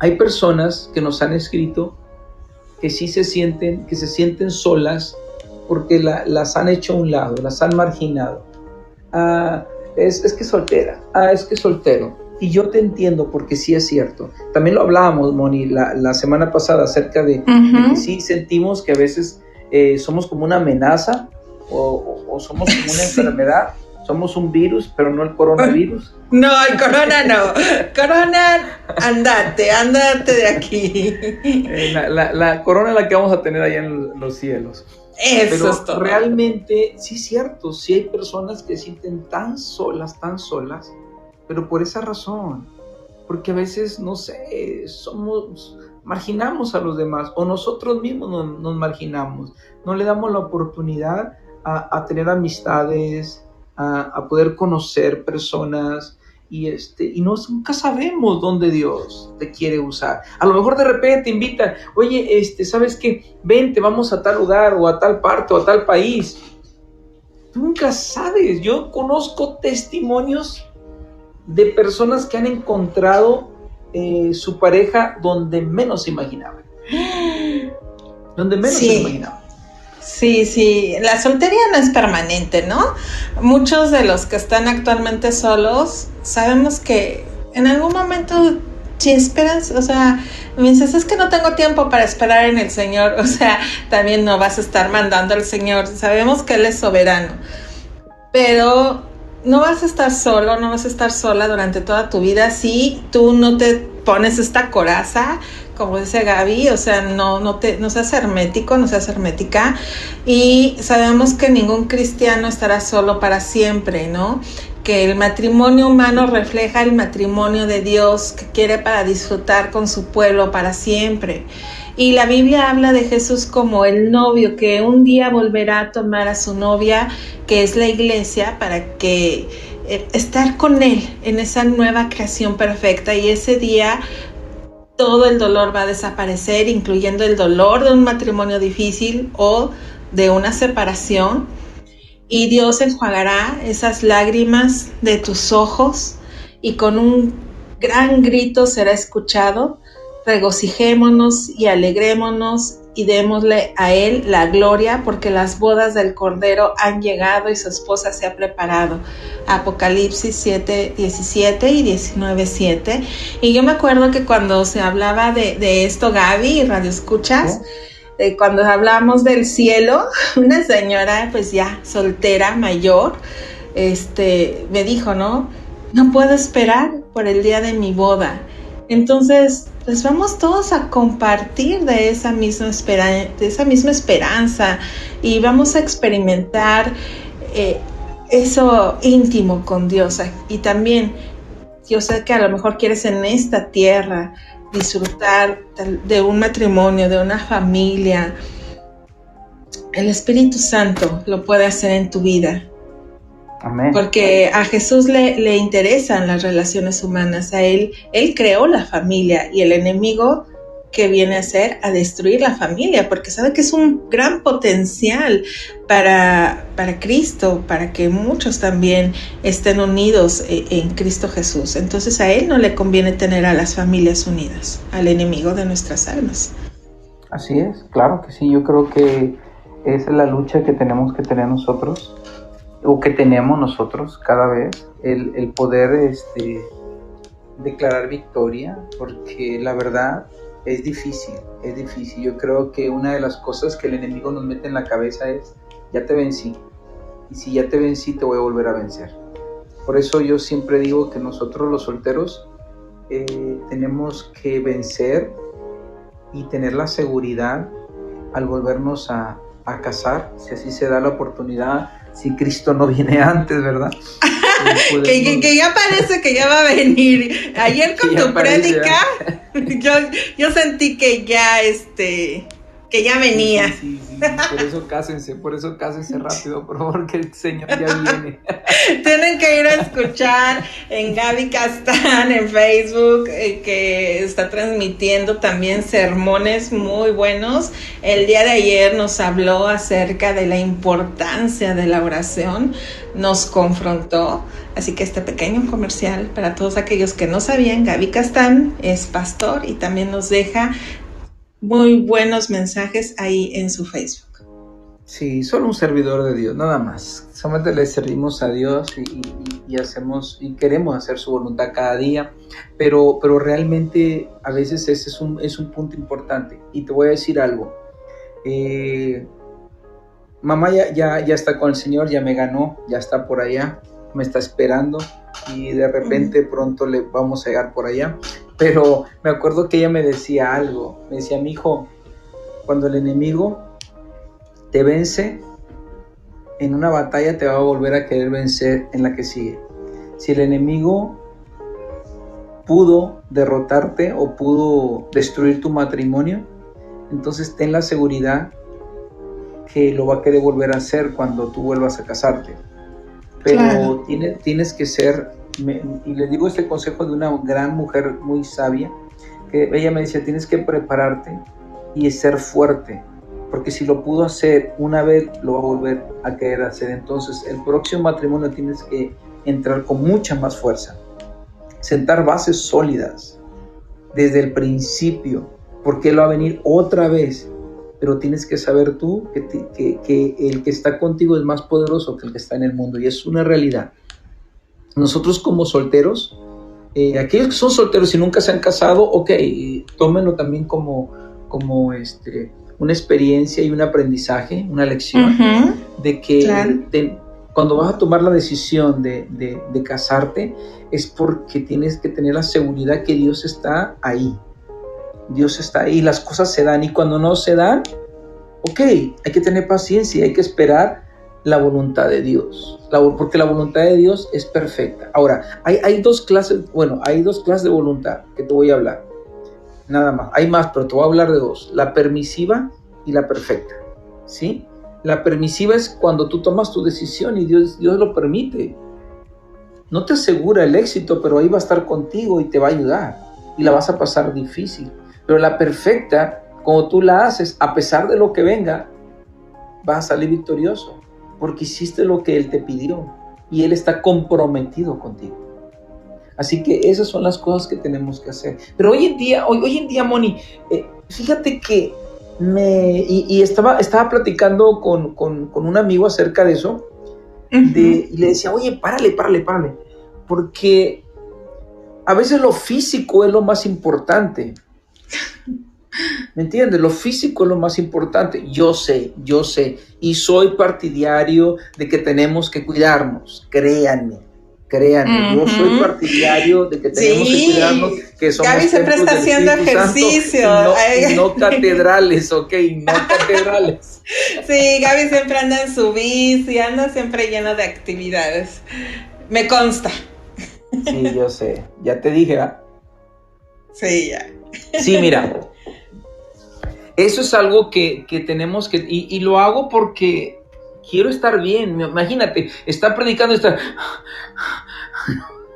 hay personas que nos han escrito que sí se sienten, que se sienten solas porque las han hecho a un lado, las han marginado. Ah, es, es que soltera, ah, es que soltero. Y yo te entiendo porque sí es cierto. También lo hablábamos, Moni, la, la semana pasada acerca de, que sí sentimos que a veces eh, somos como una amenaza o, o, somos como una enfermedad. Somos un virus, pero no el coronavirus. No, el corona no. corona, andate, andate de aquí. Eh, la, la, la, corona la que vamos a tener allá en los cielos. Eso es todo. Realmente, sí es cierto, sí hay personas que se sienten tan solas, tan solas, pero por esa razón, porque a veces, no sé, somos, marginamos a los demás o nosotros mismos nos, marginamos, no le damos la oportunidad a, tener amistades, a, a poder conocer personas, y, este, y no, nunca sabemos dónde Dios te quiere usar. A lo mejor de repente te invitan, oye, este, ¿sabes qué? Vente, vamos a tal lugar o a tal parte o a tal país. Tú nunca sabes. Yo conozco testimonios de personas que han encontrado eh, su pareja donde menos se imaginaban. Donde menos se imaginaban. Sí, sí, la soltería no es permanente, ¿no? Muchos de los que están actualmente solos sabemos que en algún momento si esperas, o sea, me dices, es que no tengo tiempo para esperar en el Señor, o sea, también no vas a estar mandando al Señor, sabemos que Él es soberano, pero no vas a estar solo, no vas a estar sola durante toda tu vida si tú no te pones esta coraza como dice Gaby, o sea, no, no, te, no seas hermético, no seas hermética. Y sabemos que ningún cristiano estará solo para siempre, ¿no? Que el matrimonio humano refleja el matrimonio de Dios que quiere para disfrutar con su pueblo para siempre. Y la Biblia habla de Jesús como el novio que un día volverá a tomar a su novia, que es la iglesia, para que eh, estar con él en esa nueva creación perfecta y ese día todo el dolor va a desaparecer, incluyendo el dolor de un matrimonio difícil o de una separación. Y Dios enjuagará esas lágrimas de tus ojos y con un gran grito será escuchado regocijémonos y alegrémonos y démosle a Él la gloria porque las bodas del Cordero han llegado y su esposa se ha preparado. Apocalipsis 7, 17 y 19, 7. Y yo me acuerdo que cuando se hablaba de, esto, Gaby Radio Escuchas, cuando hablamos del cielo, una señora pues ya soltera, mayor, este, me dijo, ¿no? No puedo esperar por el día de mi boda. Entonces, pues vamos todos a compartir de esa misma, de esa misma esperanza y vamos a experimentar eh, eso íntimo con Dios. Y también, yo sé que a lo mejor quieres en esta tierra disfrutar de un matrimonio, de una familia. El Espíritu Santo lo puede hacer en tu vida. Porque a Jesús le, le, interesan las relaciones humanas, a Él, Él creó la familia y el enemigo que viene a hacer a destruir la familia, porque sabe que es un gran potencial para, para Cristo, para que muchos también estén unidos e, en Cristo Jesús. Entonces a Él no le conviene tener a las familias unidas, al enemigo de nuestras almas. Así es, claro que sí, yo creo que esa es la lucha que tenemos que tener nosotros o que tenemos nosotros cada vez, el, el poder este, declarar victoria, porque la verdad es difícil, es difícil. Yo creo que una de las cosas que el enemigo nos mete en la cabeza es, ya te vencí, y si ya te vencí, te voy a volver a vencer. Por eso yo siempre digo que nosotros los solteros eh, tenemos que vencer y tener la seguridad al volvernos a, a casar, si así se da la oportunidad si Cristo no viene antes, ¿verdad? que, ya parece que ya va a venir. Ayer con tu prédica, yo, yo sentí que ya este que ya venía. Sí, sí, por eso cásense, por eso cásense rápido, por favor, que el Señor ya viene. Tienen que ir a escuchar en Gaby Castán en Facebook, eh, que está transmitiendo también sermones muy buenos. El día de ayer nos habló acerca de la importancia de la oración, nos confrontó. Así que este pequeño comercial para todos aquellos que no sabían, Gaby Castán es pastor y también nos deja muy buenos mensajes ahí en su Facebook. Sí, solo un servidor de Dios, nada más. Solamente le servimos a Dios y, hacemos y queremos hacer su voluntad cada día, pero, pero realmente a veces ese es un, es un punto importante. Y te voy a decir algo. Eh, mamá ya, ya, ya está con el Señor, ya me ganó, ya está por allá, me está esperando y de repente pronto le vamos a llegar por allá. Pero me acuerdo que ella me decía algo, me decía, mi hijo, cuando el enemigo te vence en una batalla, te va a volver a querer vencer en la que sigue. Si el enemigo pudo derrotarte o pudo destruir tu matrimonio, entonces ten la seguridad que lo va a querer volver a hacer cuando tú vuelvas a casarte. Pero tienes que ser y le digo este consejo de una gran mujer muy sabia, que ella me decía, tienes que prepararte y ser fuerte, porque si lo pudo hacer una vez, lo va a volver a querer hacer. Entonces, el próximo matrimonio tienes que entrar con mucha más fuerza, sentar bases sólidas desde el principio, porque él va a venir otra vez. Pero tienes que saber tú que, que, que el que está contigo es más poderoso que el que está en el mundo y es una realidad. Nosotros como solteros, eh, aquellos que son solteros y nunca se han casado, ok, tómenlo también como, como este, una experiencia y un aprendizaje, una lección, de que cuando vas a tomar la decisión de, de, casarte, es porque tienes que tener la seguridad que Dios está ahí. Dios está ahí, las cosas se dan y cuando no se dan, ok, hay que tener paciencia, hay que esperar la voluntad de Dios, porque la voluntad de Dios es perfecta. Ahora, hay, hay, dos clases, bueno, hay dos clases de voluntad que te voy a hablar, nada más. Hay más, pero te voy a hablar de dos, la permisiva y la perfecta, ¿sí? La permisiva es cuando tú tomas tu decisión y Dios, Dios lo permite. No te asegura el éxito, pero ahí va a estar contigo y te va a ayudar y la vas a pasar difícil. Pero la perfecta, como tú la haces, a pesar de lo que venga, vas a salir victorioso porque hiciste lo que Él te pidió y Él está comprometido contigo. Así que esas son las cosas que tenemos que hacer. Pero hoy en día, hoy, hoy en día, Moni, eh, fíjate que me, y, estaba, estaba platicando con, un amigo acerca de eso, y le decía, oye, párale, párale, párale, porque a veces lo físico es lo más importante. ¿Me entiendes? Lo físico es lo más importante. Yo sé, yo sé. Y soy partidario de que tenemos que cuidarnos. Créanme, créanme. Yo soy partidario de que tenemos que cuidarnos. Que somos Gaby siempre está haciendo ejercicio. Y no, catedrales, ok, no catedrales. Sí, Gaby siempre anda en su bici, anda siempre lleno de actividades. Me consta. Sí, yo sé. Ya te dije, ¿ah? Sí, ya. Sí, mira, eso es algo que, tenemos que, y, lo hago porque quiero estar bien. Imagínate, está predicando, está...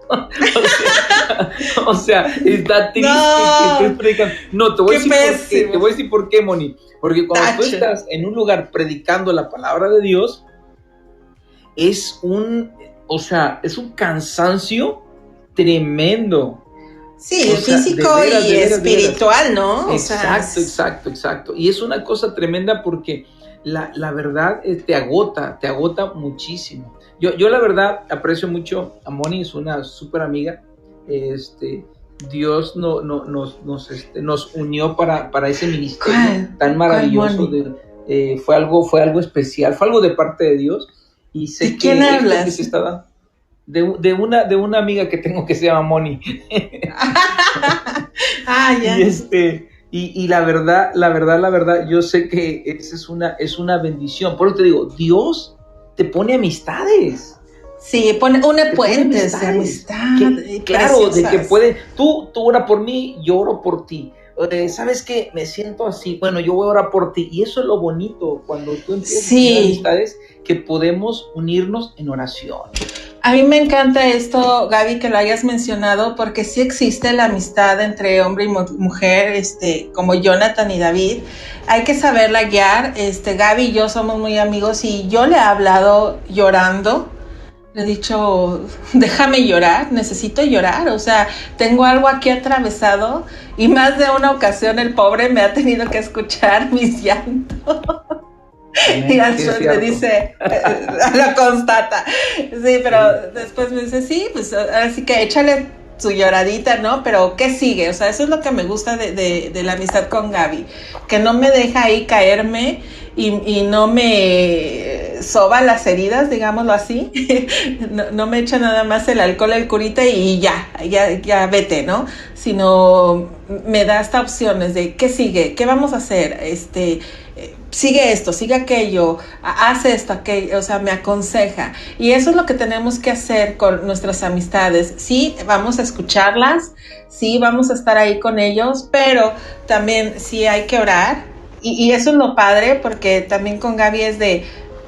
o, sea, está triste no, que predicando. No, te voy, a decir por qué, te voy a decir por qué, Moni. Porque cuando tú estás en un lugar predicando la palabra de Dios, es un, o sea, es un cansancio tremendo. Sí, físico y espiritual, ¿no? exacto, exacto, exacto. Y es una cosa tremenda porque la, verdad eh, te agota, te agota muchísimo. Yo, yo la verdad aprecio mucho a Moni, es una súper amiga. Este, Dios no, no, nos, nos, este, nos unió para, para ese ministerio tan maravilloso. Eh, fue, algo, fue algo especial, fue algo de parte de Dios. Y sé ¿De quién hablas? De, una, de una amiga que tengo que se llama Moni. ah, ya. Y este, y, la verdad, la verdad, la verdad, yo sé que esa es una, es una bendición. Por eso te digo, Dios te pone amistades. Sí, pone, une puentes de amistad. claro, de que puede, tú, tú ora por mí, yo oro por ti. Eh, ¿Sabes qué? Me siento así. Bueno, yo voy a orar por ti. Y eso es lo bonito cuando tú empiezas a tener amistades que podemos unirnos en oración. A mí me encanta esto, Gaby, que lo hayas mencionado, porque sí existe la amistad entre hombre y mujer, este, como Jonathan y David. Hay que saberla guiar. Este, Gaby y yo somos muy amigos y yo le he hablado llorando. Le he dicho, déjame llorar, necesito llorar. O sea, tengo algo aquí atravesado y más de una ocasión el pobre me ha tenido que escuchar mis llantos. y al me dice, eh, lo constata. Sí, pero después me dice, sí, pues así que échale su lloradita, ¿no? Pero ¿qué sigue? O sea, eso es lo que me gusta de, la amistad con Gaby, que no me deja ahí caerme y, no me soba las heridas, digámoslo así. no, me echa nada más el alcohol, el curita y ya, ya, ya vete, ¿no? Sino me da hasta opciones de qué sigue, qué vamos a hacer, este sigue esto, sigue aquello, hace esto, aquello, o sea, me aconseja. Y eso es lo que tenemos que hacer con nuestras amistades. Sí, vamos a escucharlas, sí, vamos a estar ahí con ellos, pero también sí hay que orar. Y, eso es lo padre, porque también con Gaby es de,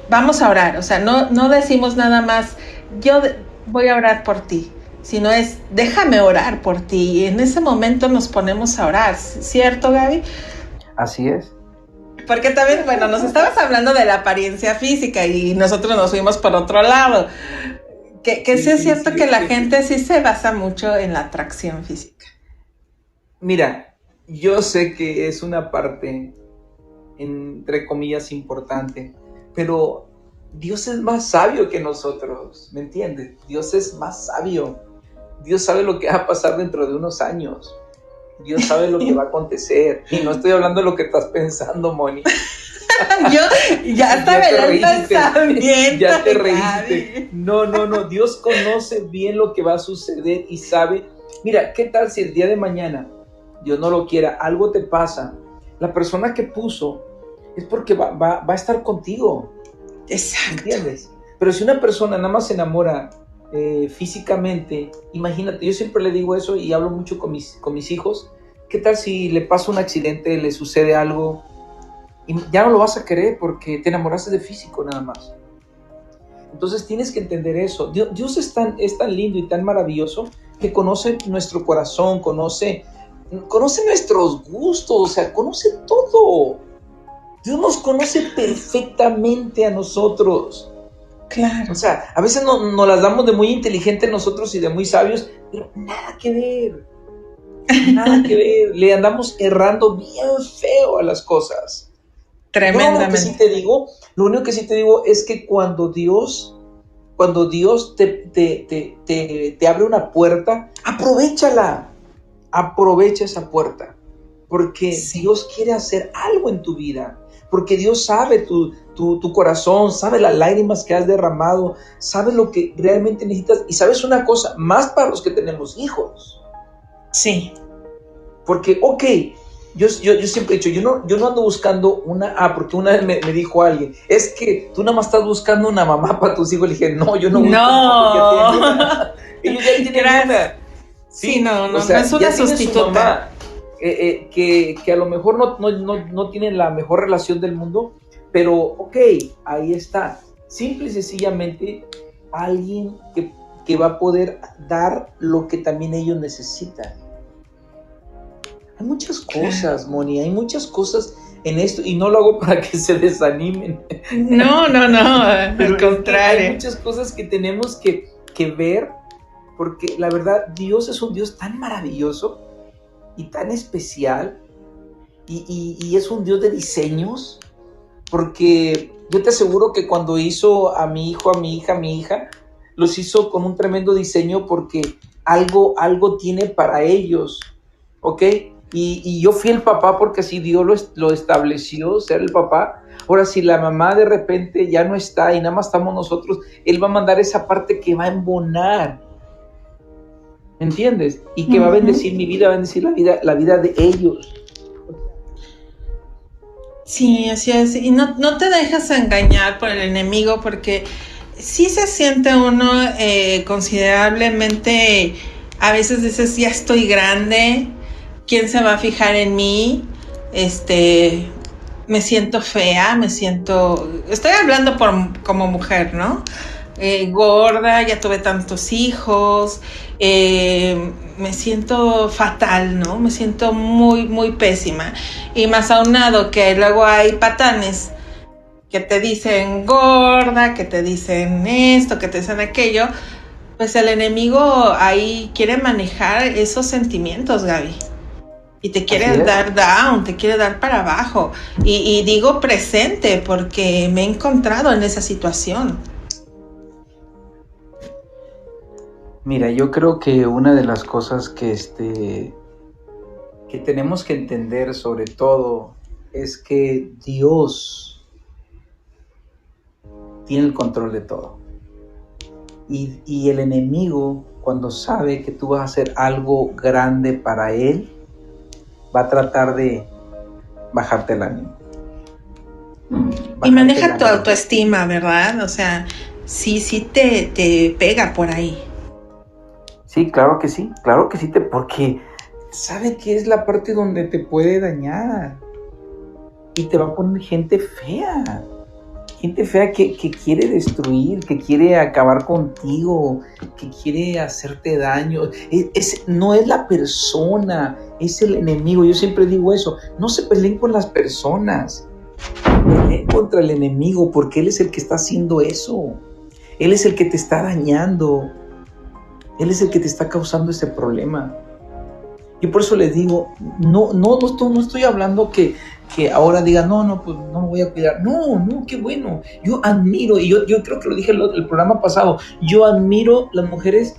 vamos a orar, o sea, no, no decimos nada más, yo voy a orar por ti, sino es, déjame orar por ti. Y en ese momento nos ponemos a orar, ¿cierto, Gaby? Así es. Porque también, bueno, nos estabas hablando de la apariencia física y nosotros nos fuimos por otro lado. Que, sí, es cierto que la gente sí se basa mucho en la atracción física. Mira, yo sé que es una parte, entre comillas, importante, pero Dios es más sabio que nosotros, ¿me entiendes? Dios es más sabio. Dios sabe lo que va a pasar dentro de unos años. Dios sabe lo que va a acontecer. Y no estoy hablando de lo que estás pensando, Moni. Yo ya estaba el pensamiento. Ya te reíste. No, no, no. Dios conoce bien lo que va a suceder y sabe. Mira, ¿qué tal si el día de mañana, Dios no lo quiera, algo te pasa? La persona que puso es porque va, va, va a estar contigo. Exacto. ¿Entiendes? Pero si una persona nada más se enamora eh, físicamente, imagínate, yo siempre le digo eso y hablo mucho con mis, con mis hijos, ¿qué tal si le pasa un accidente, le sucede algo y ya no lo vas a querer porque te enamoraste de físico nada más? Entonces tienes que entender eso. Dios, es, tan, es tan lindo y tan maravilloso que conoce nuestro corazón, conoce, conoce nuestros gustos, o sea, conoce todo. Dios nos conoce perfectamente a nosotros. Claro. O sea, a veces nos no las damos de muy inteligentes nosotros y de muy sabios, pero nada que ver. Nada que ver. Le andamos errando bien feo a las cosas. Tremendamente. Lo único que sí te digo, lo único que sí te digo es que cuando Dios, cuando Dios te, te, te, te, te abre una puerta, aprovechala. Aprovecha esa puerta. Porque Sí. Dios quiere hacer algo en tu vida. Porque Dios sabe tu, tu, tu corazón, sabe las lágrimas que has derramado, sabe lo que realmente necesitas. Y sabes una cosa, más para los que tenemos hijos. Sí, Porque, ok, yo, yo, yo siempre he dicho, yo no, yo no ando buscando una, ah, porque una vez me, me dijo alguien, es que tú nada más estás buscando una mamá para tus hijos. Le dije, no, yo no busco No. una, Ellos ya tienen Gracias. una. Sí, no, no, o sea, no es una tienen su sustituta. mamá, eh, eh, que, que a lo mejor no, no, no, no tienen la mejor relación del mundo, pero ok, ahí está. Simple y sencillamente alguien que, que va a poder dar lo que también ellos necesitan. Hay muchas cosas, Moni, hay muchas cosas en esto y no lo hago para que se desanimen. No, no, no, al que Hay contrario. muchas cosas que tenemos que, que ver porque la verdad Dios es un Dios tan maravilloso y tan especial y, y- y es un Dios de diseños porque yo te aseguro que cuando hizo a mi hijo, a mi hija, a mi hija, los hizo con un tremendo diseño porque algo, algo tiene para ellos, ¿ok? Y, y yo fui el papá porque así Dios lo, lo estableció, ser el papá. Ahora, si la mamá de repente ya no está y nada más estamos nosotros, Él va a mandar esa parte que va a embonar. ¿Me entiendes? Y que va a bendecir mi vida, va a bendecir la vida, la vida de ellos. Sí, así es. Y no, no te dejes engañar por el enemigo porque sí se siente uno eh, considerablemente, a veces dices, ya estoy grande, ¿quién se va a fijar en mí? Este, me siento fea, me siento, estoy hablando por, como mujer, ¿no? Eh, gorda, ya tuve tantos hijos, eh, me siento fatal, ¿no? Me siento muy, muy pésima. Y más aunado que luego hay patanes que te dicen gorda, que te dicen esto, que te dicen aquello, pues el enemigo ahí quiere manejar esos sentimientos, Gaby. Y te quiere dar down, te quiere dar para abajo. Y, y digo presente porque me he encontrado en esa situación. Mira, yo creo que una de las cosas que este que tenemos que entender sobre todo es que Dios tiene el control de todo. Y, y el enemigo, cuando sabe que tú vas a hacer algo grande para él, va a tratar de bajarte el ánimo. Y Bajarte maneja tu autoestima, ¿verdad? O sea, sí, sí te, te pega por ahí. Sí, claro que sí, claro que sí, te, porque sabe que es la parte donde te puede dañar y te va a poner gente fea, gente fea que, que quiere destruir, que quiere acabar contigo, que quiere hacerte daño. Es, es- no es la persona, es el enemigo. Yo siempre digo eso, no se peleen con las personas, peleen contra el enemigo porque él es el que está haciendo eso, él es el que te está dañando. Él es el que te está causando ese problema. Y por eso les digo, no, no, no, estoy, no estoy hablando que, que ahora digan, no, no, pues no me voy a cuidar. No, no, qué bueno. Yo admiro, y yo, yo creo que lo dije el, el programa pasado, yo admiro las mujeres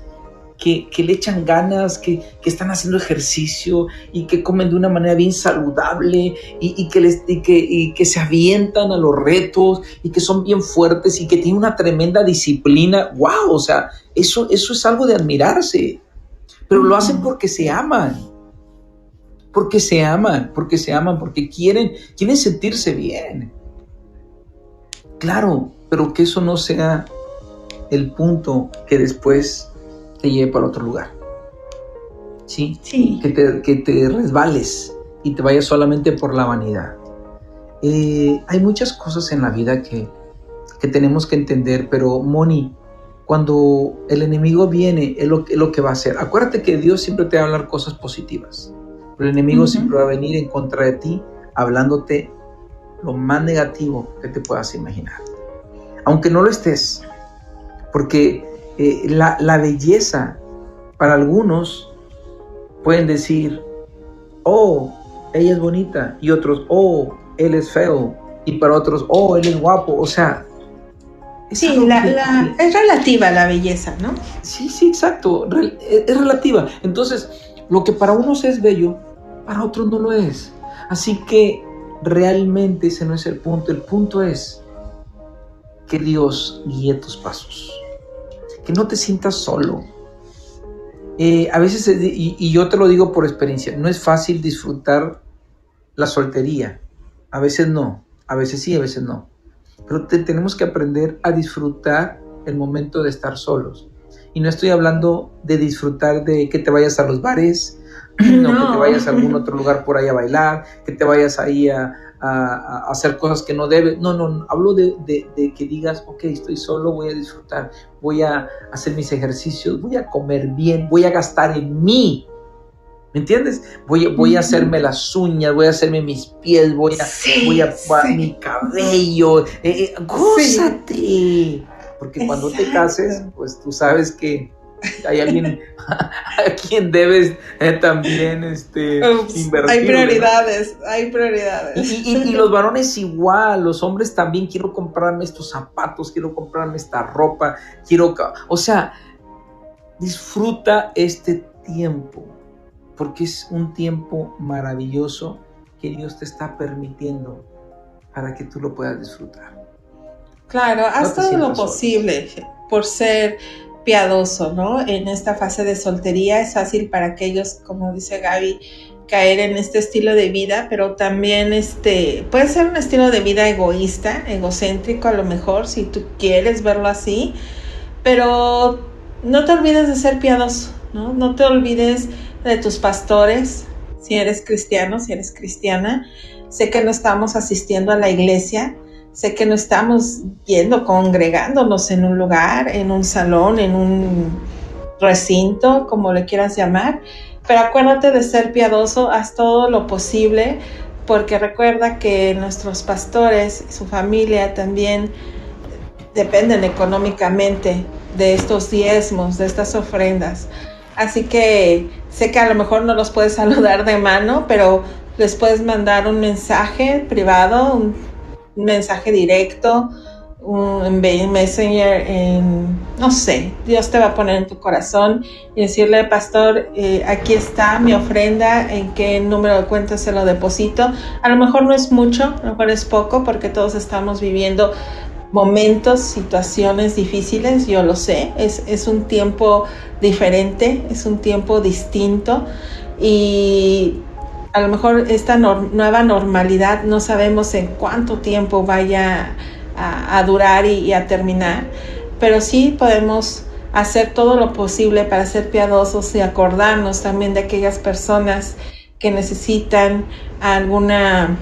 que, que le echan ganas, que, que están haciendo ejercicio y que comen de una manera bien saludable y, y que les, y, que, y que se avientan a los retos y que son bien fuertes y que tienen una tremenda disciplina. ¡Wow! O sea, eso, eso es algo de admirarse. Pero lo hacen porque se aman. Porque se aman, porque se aman, porque quieren, quieren sentirse bien. Claro, pero que eso no sea el punto que después te lleve para otro lugar. ¿Sí? Sí. Que te, que te resbales y te vayas solamente por la vanidad. Eh, hay muchas cosas en la vida que, que tenemos que entender, pero Moni, cuando el enemigo viene, es lo, que- es lo que va a hacer. Acuérdate que Dios siempre te va a hablar cosas positivas, pero el enemigo Ujú. siempre va a venir en contra de ti, hablándote lo más negativo que te puedas imaginar. Aunque no lo estés, Porque eh, la, la belleza, para algunos, pueden decir, oh, ella es bonita, y otros, oh, él es feo, y para otros, oh, él es guapo, o sea... sí, es relativa la belleza, ¿no? Sí, sí, exacto, es relativa. Entonces, lo que para unos es bello, para otros no lo es. Así que realmente ese no es el punto. El punto es que Dios guíe tus pasos. Que no te sientas solo. Eh, a veces, y, y yo te lo digo por experiencia, no es fácil disfrutar la soltería. A veces no, a veces sí, a veces no. Pero tenemos que aprender a disfrutar el momento de estar solos. Y no estoy hablando de disfrutar de que te vayas a los bares, no, que te vayas a algún otro lugar por ahí a bailar, que te vayas ahí a, hacer cosas que no debes. No, no, hablo de, que digas, ok, estoy solo, voy a disfrutar, voy a hacer mis ejercicios, voy a comer bien, voy a gastar en mí. ¿Me entiendes? Voy, voy a hacerme las uñas, voy a hacerme mis pies, voy a, voy a, mi cabello. Eh, eh Porque cuando te cases, pues tú sabes que hay alguien a quien debes eh, también este, invertir. Hay prioridades, hay prioridades. Y, los varones igual, los hombres también, quiero comprarme estos zapatos, quiero comprarme esta ropa, quiero... O sea, disfruta este tiempo, porque es un tiempo maravilloso que Dios te está permitiendo para que tú lo puedas disfrutar. Claro, haz todo lo posible por ser piadoso, ¿no? En esta fase de soltería es fácil para aquellos, como dice Gaby, caer en este estilo de vida, pero también este puede ser un estilo de vida egoísta, egocéntrico a lo mejor, si tú quieres verlo así, pero no te olvides de ser piadoso, ¿no? No te olvides de tus pastores, si eres cristiano, si eres cristiana. Sé que no estamos asistiendo a la iglesia, Sé que no estamos yendo, congregándonos en un lugar, en un salón, en un recinto, como le quieras llamar, pero acuérdate de ser piadoso, haz todo lo posible, porque recuerda que nuestros pastores su familia también dependen económicamente de estos diezmos, de estas ofrendas. Así que sé que a lo mejor no los puedes saludar de mano, pero les puedes mandar un mensaje privado, un mensaje directo, un Messenger, en, no sé, Dios te va a poner en tu corazón y decirle, pastor, eh, aquí está mi ofrenda, en qué número de cuenta se lo deposito. A lo mejor no es mucho, a lo mejor es poco, porque todos estamos viviendo momentos, situaciones difíciles, yo lo sé, es, es un tiempo diferente, es un tiempo distinto y a lo mejor esta nueva normalidad no sabemos en cuánto tiempo vaya a, durar y, a terminar, pero sí podemos hacer todo lo posible para ser piadosos y acordarnos también de aquellas personas que necesitan alguna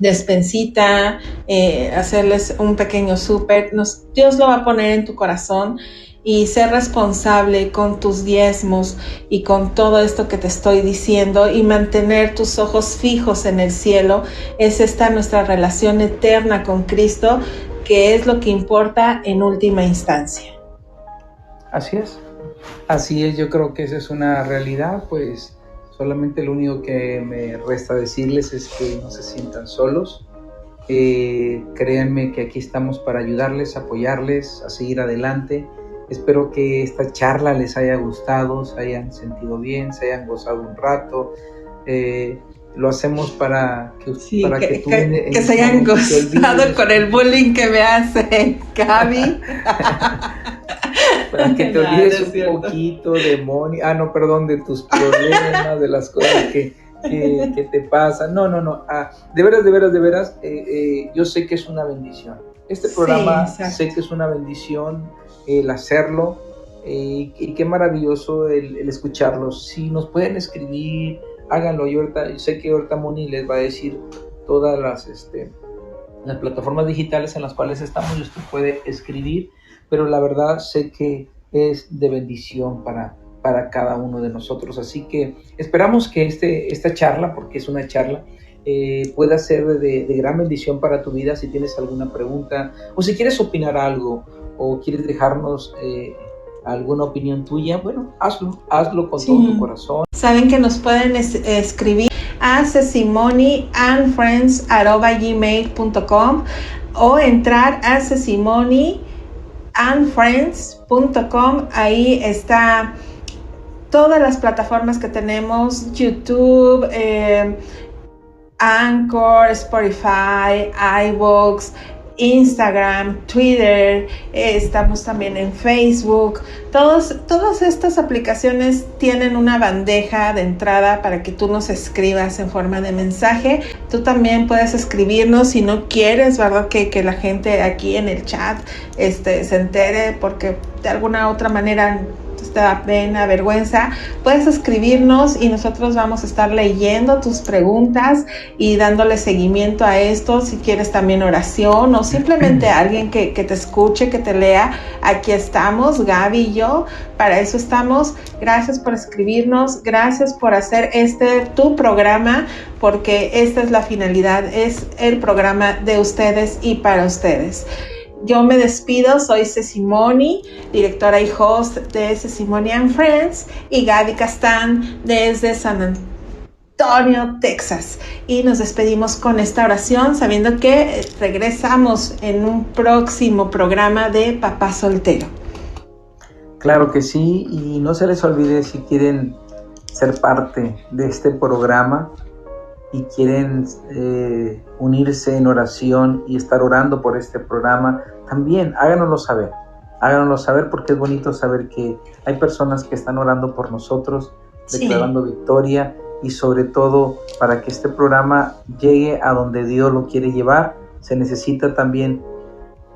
despensita, eh, hacerles un pequeño súper. Dios lo va a poner en tu corazón y ser responsable con tus diezmos y con todo esto que te estoy diciendo y mantener tus ojos fijos en el cielo. Es esta nuestra relación eterna con Cristo que es lo que importa en última instancia. Así es, así es, yo creo que esa es una realidad, pues solamente lo único que me resta decirles es que no se sientan solos. Eh, créanme que aquí estamos para ayudarles, apoyarles a seguir adelante Espero que esta charla les haya gustado, se hayan sentido bien, se hayan gozado un rato. Eh, lo hacemos para que, para que, se hayan gozado con el bullying que me hace Gaby. para que te olvides un poquito de Moni, ah, no, perdón, de tus problemas, de las cosas que, que, te pasan. No, no, no. Ah, de veras, de veras, de veras, eh, eh, yo sé que es una bendición. Este programa sé que es una bendición el hacerlo eh, y qué maravilloso el, escucharlos. Si nos pueden escribir, háganlo. Yo, ahorita, sé que ahorita Moni les va a decir todas las, este, las plataformas digitales en las cuales estamos y usted puede escribir, pero la verdad sé que es de bendición para, para cada uno de nosotros. Así que esperamos que este, esta charla, porque es una charla, eh, pueda ser de, gran bendición para tu vida si tienes alguna pregunta o si quieres opinar algo o quieres dejarnos eh, alguna opinión tuya, bueno, hazlo, hazlo con todo tu corazón. Saben que nos pueden escribir a sesimonyandfriends.com o entrar a sesimonyandfriends.com. Ahí está todas las plataformas que tenemos, YouTube, eh, Anchor, Spotify, iVoox, Instagram, Twitter, eh, estamos también en Facebook. Todos, todas estas aplicaciones tienen una bandeja de entrada para que tú nos escribas en forma de mensaje. Tú también puedes escribirnos si no quieres, ¿verdad? Que, que la gente aquí en el chat este, se entere porque de alguna otra manera te da pena, vergüenza, puedes escribirnos y nosotros vamos a estar leyendo tus preguntas y dándole seguimiento a esto. Si quieres también oración o simplemente alguien que, que te escuche, que te lea, aquí estamos, Gaby y yo, para eso estamos. Gracias por escribirnos, gracias por hacer este tu programa, porque esta es la finalidad, es el programa de ustedes y para ustedes. Yo me despido, soy Cecimoni, directora y host de Cecimoni and Friends, y Gaby Castán desde San Antonio, Texas. Y nos despedimos con esta oración, sabiendo que regresamos en un próximo programa de Papá Soltero. Claro que sí, y no se les olvide si quieren ser parte de este programa y quieren eh, unirse en oración y estar orando por este programa, también háganoslo saber. Háganoslo saber porque es bonito saber que hay personas que están orando por nosotros, declarando victoria y sobre todo para que este programa llegue a donde Dios lo quiere llevar, se necesita también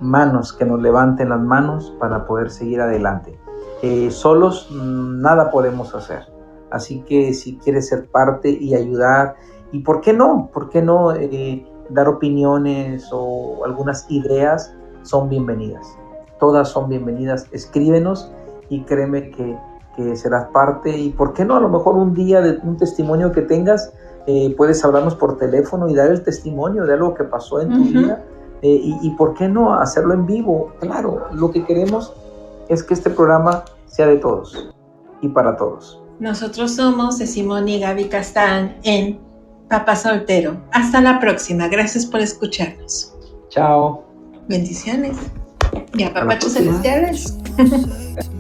manos que nos levanten las manos para poder seguir adelante. Eh, solos mm, nada podemos hacer. Así que si quieres ser parte y ayudar y por qué no, por qué no eh, dar opiniones o algunas ideas son bienvenidas. Todas son bienvenidas. Escríbenos y créeme que, serás parte. Y por qué no, a lo mejor un día de un testimonio que tengas, eh, puedes hablarnos por teléfono y dar el testimonio de algo que pasó en tu vida. Eh, y, y, por qué no hacerlo en vivo. Claro, lo que queremos es que este programa sea de todos y para todos. Nosotros somos Simón y Gaby Castán en papá soltero. Hasta la próxima. Gracias por escucharnos. Chao. Bendiciones. Ya, papachos celestiales.